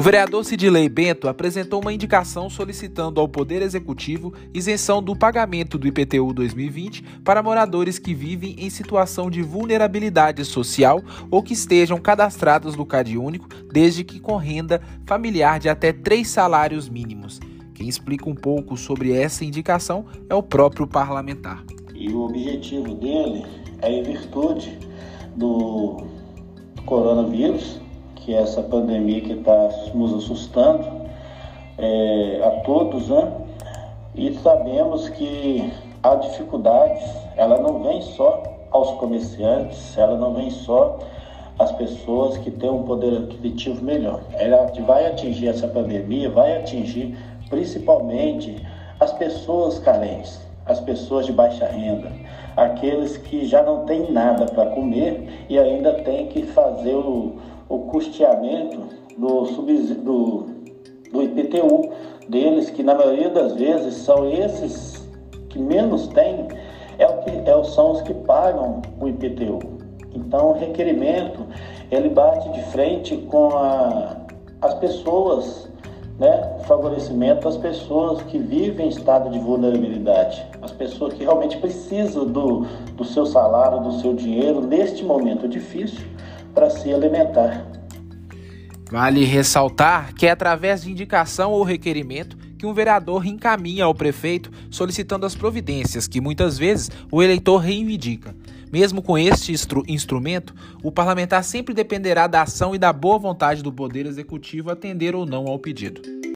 O vereador Sidilei Bento apresentou uma indicação solicitando ao Poder Executivo isenção do pagamento do IPTU 2020 para moradores que vivem em situação de vulnerabilidade social ou que estejam cadastrados no Cade Único, desde que com renda familiar de até três salários mínimos. Quem explica um pouco sobre essa indicação é o próprio parlamentar. E o objetivo dele é em virtude do coronavírus que é essa pandemia que está nos assustando é, a todos, né? E sabemos que a dificuldade, ela não vem só aos comerciantes, ela não vem só às pessoas que têm um poder aquisitivo melhor. Ela vai atingir essa pandemia, vai atingir principalmente as pessoas carentes, as pessoas de baixa renda, aqueles que já não têm nada para comer e ainda têm que fazer o, o custeamento do, do, do IPTU deles, que na maioria das vezes são esses que menos têm, é o que, é, são os que pagam o IPTU. Então, o requerimento ele bate de frente com a, as pessoas, né, favorecimento às pessoas que vivem em estado de vulnerabilidade, as pessoas que realmente precisam do, do seu salário, do seu dinheiro neste momento difícil para se alimentar. Vale ressaltar que é através de indicação ou requerimento que um vereador encaminha ao prefeito solicitando as providências que muitas vezes o eleitor reivindica. Mesmo com este instru instrumento, o parlamentar sempre dependerá da ação e da boa vontade do Poder Executivo atender ou não ao pedido.